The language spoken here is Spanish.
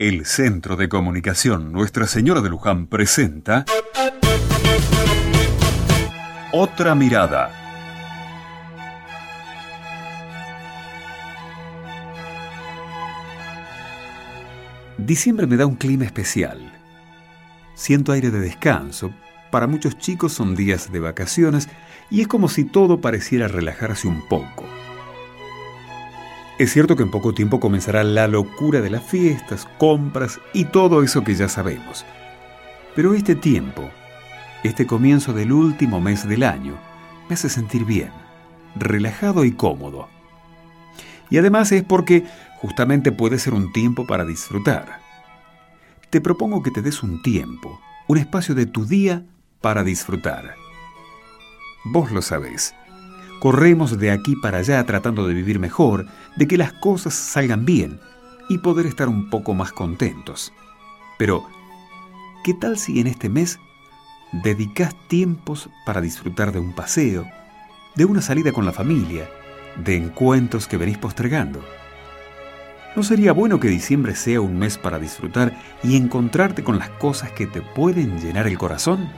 El Centro de Comunicación Nuestra Señora de Luján presenta Otra Mirada. Diciembre me da un clima especial. Siento aire de descanso. Para muchos chicos son días de vacaciones y es como si todo pareciera relajarse un poco. Es cierto que en poco tiempo comenzará la locura de las fiestas, compras y todo eso que ya sabemos. Pero este tiempo, este comienzo del último mes del año, me hace sentir bien, relajado y cómodo. Y además es porque justamente puede ser un tiempo para disfrutar. Te propongo que te des un tiempo, un espacio de tu día para disfrutar. Vos lo sabés. Corremos de aquí para allá tratando de vivir mejor, de que las cosas salgan bien y poder estar un poco más contentos. Pero, ¿qué tal si en este mes dedicas tiempos para disfrutar de un paseo, de una salida con la familia, de encuentros que venís postergando? ¿No sería bueno que diciembre sea un mes para disfrutar y encontrarte con las cosas que te pueden llenar el corazón?